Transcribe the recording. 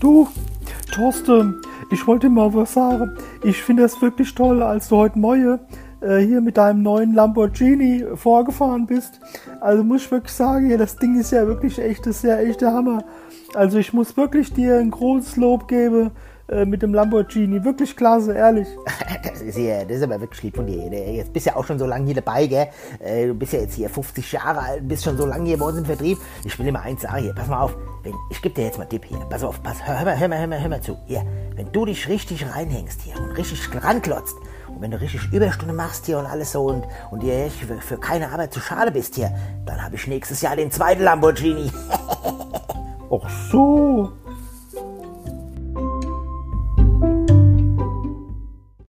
Du, Thorsten, ich wollte mal was sagen. Ich finde das wirklich toll, als du heute Morgen äh, hier mit deinem neuen Lamborghini vorgefahren bist. Also muss ich wirklich sagen, ja, das Ding ist ja wirklich echt, das ist ja echt der Hammer. Also ich muss wirklich dir ein großes Lob geben äh, mit dem Lamborghini. Wirklich klasse, ehrlich. Das ist, ja, das ist aber wirklich lieb von dir. Jetzt bist ja auch schon so lange hier dabei, gell? Äh, Du bist ja jetzt hier 50 Jahre alt, bist schon so lange hier bei uns im Vertrieb. Ich will dir mal eins sagen hier, pass mal auf. Wenn, ich gebe dir jetzt mal einen Tipp hier. Pass auf, pass, hör, hör, mal, hör, mal, hör, mal, hör mal zu. Hier, wenn du dich richtig reinhängst hier und richtig ranklotzt und wenn du richtig Überstunden machst hier und alles so und, und dir für, für keine Arbeit zu schade bist hier, dann habe ich nächstes Jahr den zweiten Lamborghini. Ach so.